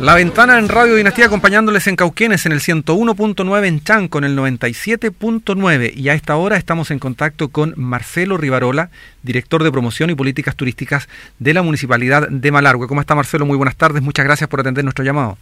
La ventana en Radio Dinastía acompañándoles en Cauquenes en el 101.9 en Chanco en el 97.9 y a esta hora estamos en contacto con Marcelo Rivarola, director de promoción y políticas turísticas de la Municipalidad de Malargüe. ¿Cómo está Marcelo? Muy buenas tardes, muchas gracias por atender nuestro llamado.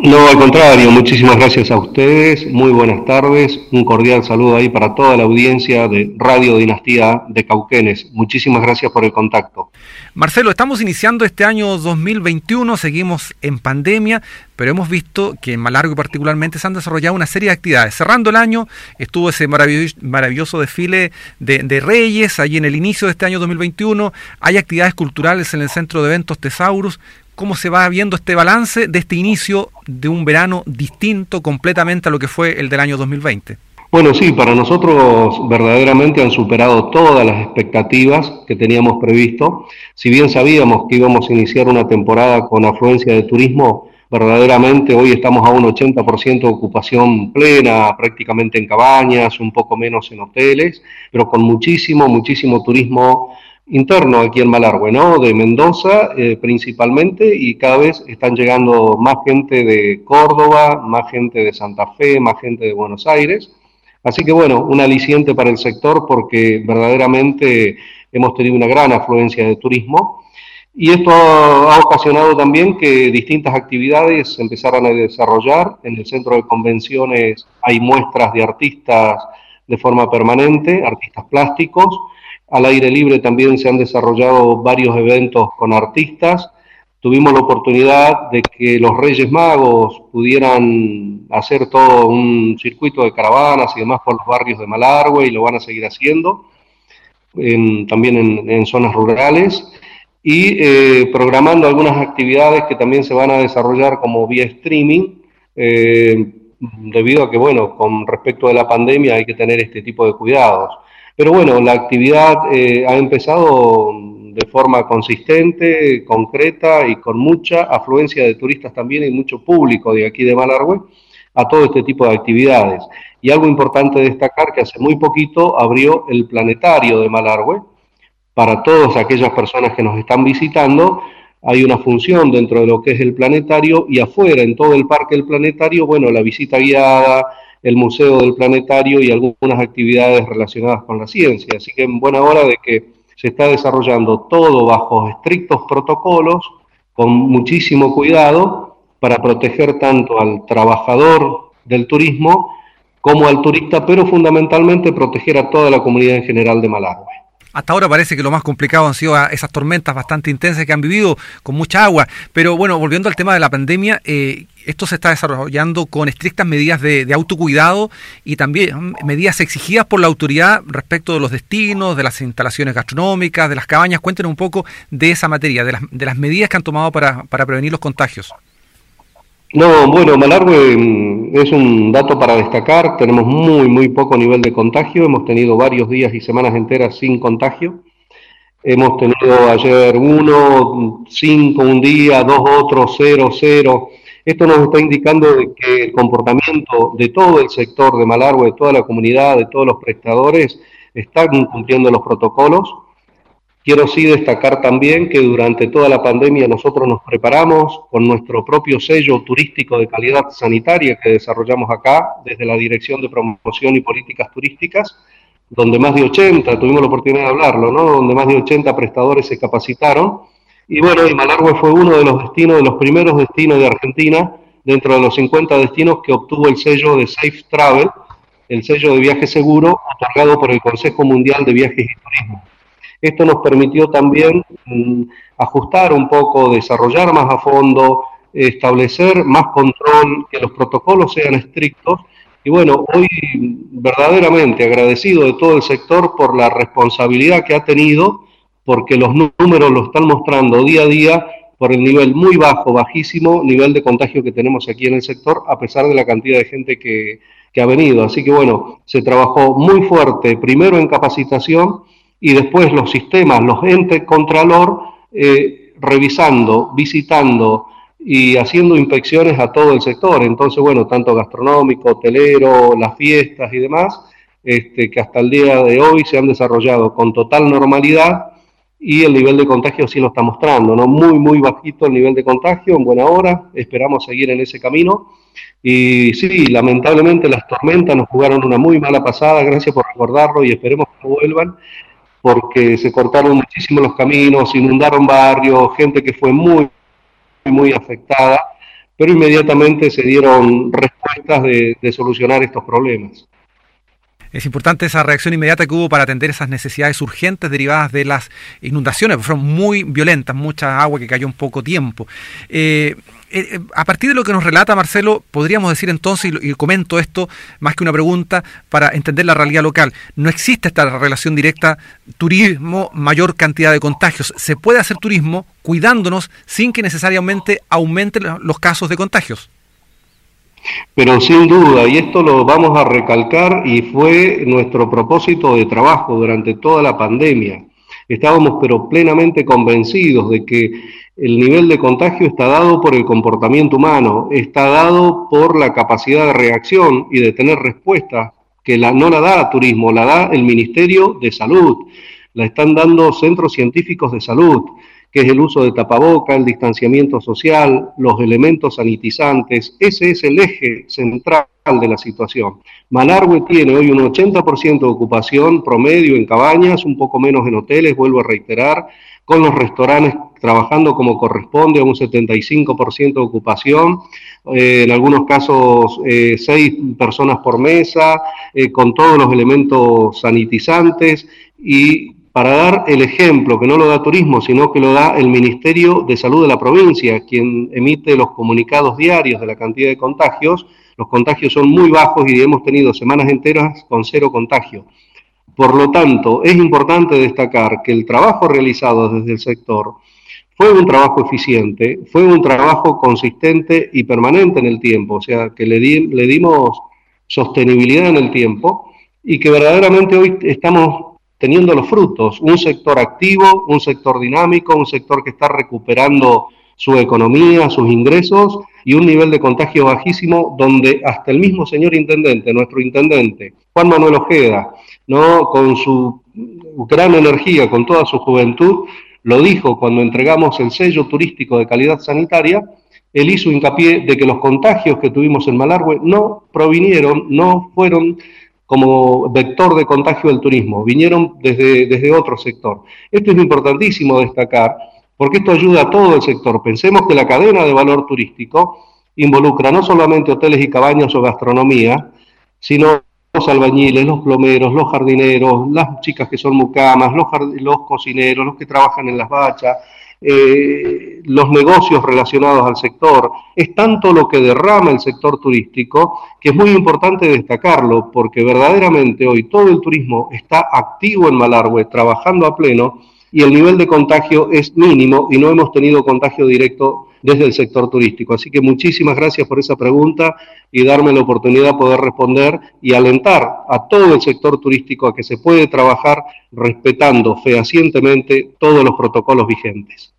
No, al contrario, muchísimas gracias a ustedes, muy buenas tardes, un cordial saludo ahí para toda la audiencia de Radio Dinastía de Cauquenes. Muchísimas gracias por el contacto. Marcelo, estamos iniciando este año 2021, seguimos en pandemia, pero hemos visto que en Malargo particularmente se han desarrollado una serie de actividades. Cerrando el año estuvo ese maravilloso, desfile de, de, Reyes, allí en el inicio de este año 2021, hay actividades culturales en el Centro de Eventos Tesaurus, cómo se va viendo este balance de este inicio de un verano distinto completamente a lo que fue el del año 2020. Bueno, sí, para nosotros verdaderamente han superado todas las expectativas que teníamos previsto. Si bien sabíamos que íbamos a iniciar una temporada con afluencia de turismo, verdaderamente hoy estamos a un 80% de ocupación plena, prácticamente en cabañas, un poco menos en hoteles, pero con muchísimo, muchísimo turismo interno aquí en Malargüe, ¿no? De Mendoza eh, principalmente y cada vez están llegando más gente de Córdoba, más gente de Santa Fe, más gente de Buenos Aires. Así que bueno, un aliciente para el sector porque verdaderamente hemos tenido una gran afluencia de turismo y esto ha ocasionado también que distintas actividades se empezaran a desarrollar. En el centro de convenciones hay muestras de artistas de forma permanente, artistas plásticos, al aire libre también se han desarrollado varios eventos con artistas. Tuvimos la oportunidad de que los Reyes Magos pudieran hacer todo un circuito de caravanas y demás por los barrios de Malargüe y lo van a seguir haciendo, también en, zonas rurales, y eh, programando algunas actividades que también se van a desarrollar como vía streaming, eh, debido a que, bueno, con respecto a la pandemia hay que tener este tipo de cuidados. Pero bueno, la actividad eh, ha empezado de forma consistente, concreta y con mucha afluencia de turistas también y mucho público de aquí de Malargüe a todo este tipo de actividades. Y algo importante destacar que hace muy poquito abrió el planetario de Malargüe para todas aquellas personas que nos están visitando. Hay una función dentro de lo que es el planetario y afuera, en todo el parque del planetario, bueno, la visita guiada, el Museo del Planetario y algunas actividades relacionadas con la ciencia. Así que en buena hora de que se está desarrollando todo bajo estrictos protocolos, con muchísimo cuidado, para proteger tanto al trabajador del turismo como al turista, pero fundamentalmente proteger a toda la comunidad en general de Malargüe. Hasta ahora parece que lo más complicado han sido esas tormentas bastante intensas que han vivido con mucha agua. Pero bueno, volviendo al tema de la pandemia, eh, esto se está desarrollando con estrictas medidas de, autocuidado y también medidas exigidas por la autoridad respecto de los destinos, de las instalaciones gastronómicas, de las cabañas. Cuéntenos un poco de esa materia, de las, de las medidas que han tomado para, para prevenir los contagios. No, bueno, Malargue mm, es un dato para destacar. Tenemos muy, muy poco nivel de contagio. Hemos tenido varios días y semanas enteras sin contagio. Hemos tenido ayer uno, cinco un día, dos otros, cero, cero. Esto nos está indicando que el comportamiento de todo el sector de Malargue, de toda la comunidad, de todos los prestadores, están cumpliendo los protocolos Quiero sí destacar también que durante toda la pandemia nosotros nos preparamos con nuestro propio sello turístico de calidad sanitaria que desarrollamos acá desde la Dirección de Promoción y Políticas Turísticas, donde más de 80, tuvimos la oportunidad de hablarlo, ¿no? donde más de 80 prestadores se capacitaron. Y bueno, y Malargüe fue uno de los destinos, de los primeros destinos de Argentina, dentro de los 50 destinos que obtuvo el sello de Safe Travel, el sello de viaje seguro otorgado por el Consejo Mundial de Viajes y Turismo. Esto nos permitió también mm, ajustar un poco, desarrollar más a fondo, establecer más control, que los protocolos sean estrictos. Y bueno, hoy verdaderamente agradecido de todo el sector por la responsabilidad que ha tenido, porque los números lo están mostrando día a día por el nivel muy bajo, bajísimo nivel de contagio que tenemos aquí en el sector, a pesar de la cantidad de gente que, que ha venido. Así que bueno, se trabajó muy fuerte, primero en capacitación, y después los sistemas, los entes contralor, eh, revisando, visitando y haciendo inspecciones a todo el sector. Entonces, bueno, tanto gastronómico, hotelero, las fiestas y demás, este, que hasta el día de hoy se han desarrollado con total normalidad y el nivel de contagio sí lo está mostrando, ¿no? Muy, muy bajito el nivel de contagio, en buena hora, esperamos seguir en ese camino. Y sí, lamentablemente las tormentas nos jugaron una muy mala pasada, gracias por recordarlo y esperemos que vuelvan, porque se cortaron muchísimo los caminos, inundaron barrios, gente que fue muy, muy afectada, pero inmediatamente se dieron respuestas de, de solucionar estos problemas. Es importante esa reacción inmediata que hubo para atender esas necesidades urgentes derivadas de las inundaciones, que fueron muy violentas, mucha agua que cayó en poco tiempo. Eh, eh, eh, a partir de lo que nos relata Marcelo, podríamos decir entonces, y, comento esto más que una pregunta, para entender la realidad local, no existe esta relación directa turismo, mayor cantidad de contagios. Se puede hacer turismo cuidándonos sin que necesariamente aumenten los casos de contagios. Pero sin duda, y esto lo vamos a recalcar y fue nuestro propósito de trabajo durante toda la pandemia. Estábamos pero plenamente convencidos de que el nivel de contagio está dado por el comportamiento humano, está dado por la capacidad de reacción y de tener respuesta, que la, no la da turismo, la da el Ministerio de Salud, la están dando centros científicos de salud que es el uso de tapaboca, el distanciamiento social, los elementos sanitizantes. Ese es el eje central de la situación. Malargüe tiene hoy un 80% de ocupación promedio en cabañas, un poco menos en hoteles, vuelvo a reiterar, con los restaurantes trabajando como corresponde a un 75% de ocupación, eh, en algunos casos eh, seis personas por mesa, eh, con todos los elementos sanitizantes y para dar el ejemplo, que no lo da turismo, sino que lo da el Ministerio de Salud de la provincia, quien emite los comunicados diarios de la cantidad de contagios. Los contagios son muy bajos y hemos tenido semanas enteras con cero contagio. Por lo tanto, es importante destacar que el trabajo realizado desde el sector fue un trabajo eficiente, fue un trabajo consistente y permanente en el tiempo, o sea, que le, le dimos sostenibilidad en el tiempo y que verdaderamente hoy estamos teniendo los frutos. Un sector activo, un sector dinámico, un sector que está recuperando su economía, sus ingresos y un nivel de contagio bajísimo donde hasta el mismo señor intendente, nuestro intendente, Juan Manuel Ojeda, ¿no? con su gran energía, con toda su juventud, lo dijo cuando entregamos el sello turístico de calidad sanitaria, él hizo hincapié de que los contagios que tuvimos en Malargüe no provinieron, no fueron como vector de contagio del turismo, vinieron desde, desde otro sector. Esto es importantísimo destacar, porque esto ayuda a todo el sector. Pensemos que la cadena de valor turístico involucra no solamente hoteles y cabañas o gastronomía, sino los albañiles, los plomeros, los jardineros, las chicas que son mucamas, los, los cocineros, los que trabajan en las bachas, eh, los negocios relacionados al sector, es tanto lo que derrama el sector turístico que es muy importante destacarlo porque verdaderamente hoy todo el turismo está activo en Malargüe, trabajando a pleno y el nivel de contagio es mínimo y no hemos tenido contagio directo desde el sector turístico. Así que muchísimas gracias por esa pregunta y darme la oportunidad de poder responder y alentar a todo el sector turístico a que se puede trabajar respetando fehacientemente todos los protocolos vigentes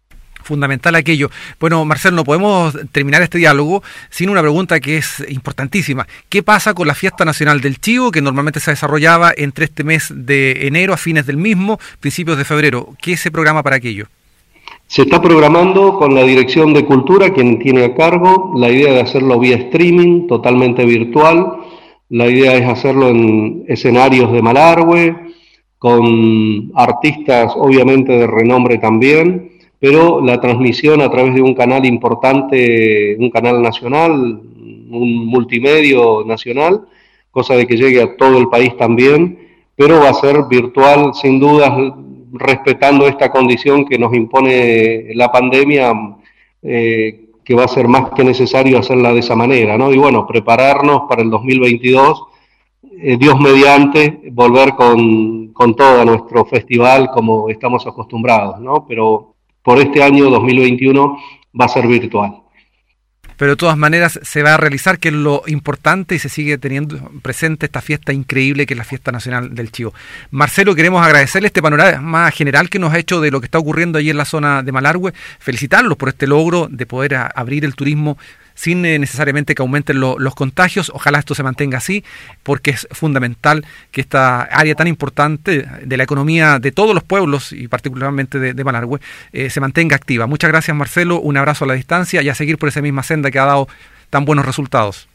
fundamental aquello. Bueno, Marcelo, no podemos terminar este diálogo sin una pregunta que es importantísima. ¿Qué pasa con la fiesta nacional del Chivo, que normalmente se desarrollaba entre este mes de enero a fines del mismo, principios de febrero? ¿Qué se programa para aquello? Se está programando con la Dirección de Cultura, quien tiene a cargo, la idea de hacerlo vía streaming, totalmente virtual. La idea es hacerlo en escenarios de Malargüe, con artistas obviamente de renombre también, pero la transmisión a través de un canal importante, un canal nacional, un multimedio nacional, cosa de que llegue a todo el país también, pero va a ser virtual sin dudas respetando esta condición que nos impone la pandemia, eh, que va a ser más que necesario hacerla de esa manera, ¿no? Y bueno, prepararnos para el 2022, eh, Dios mediante, volver con, con todo nuestro festival como estamos acostumbrados, ¿no? Pero por este año 2021 va a ser virtual pero de todas maneras se va a realizar, que es lo importante y se sigue teniendo presente esta fiesta increíble que es la fiesta nacional del Chivo. Marcelo, queremos agradecerle este panorama más general que nos ha hecho de lo que está ocurriendo allí en la zona de Malargüe, felicitarlos por este logro de poder abrir el turismo sin eh, necesariamente que aumenten los contagios. Ojalá esto se mantenga así, porque es fundamental que esta área tan importante de la economía de todos los pueblos y particularmente de, de Malargüe eh, se mantenga activa. Muchas gracias Marcelo, un abrazo a la distancia y a seguir por esa misma senda que ha dado tan buenos resultados.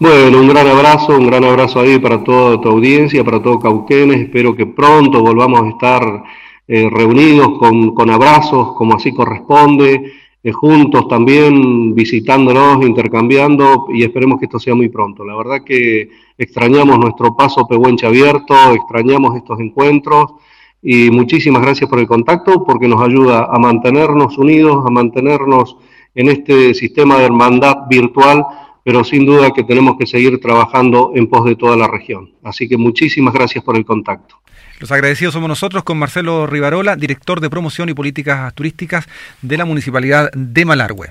Bueno, un gran abrazo, un gran abrazo ahí para toda tu audiencia, para todo Cauquenes. Espero que pronto volvamos a estar eh, reunidos con, abrazos, como así corresponde, juntos también, visitándonos, intercambiando, y esperemos que esto sea muy pronto. La verdad que extrañamos nuestro paso Pehuenche abierto, extrañamos estos encuentros, y muchísimas gracias por el contacto, porque nos ayuda a mantenernos unidos, a mantenernos en este sistema de hermandad virtual pero sin duda que tenemos que seguir trabajando en pos de toda la región. Así que muchísimas gracias por el contacto. Los agradecidos somos nosotros con Marcelo Rivarola, director de promoción y políticas turísticas de la Municipalidad de Malargüe.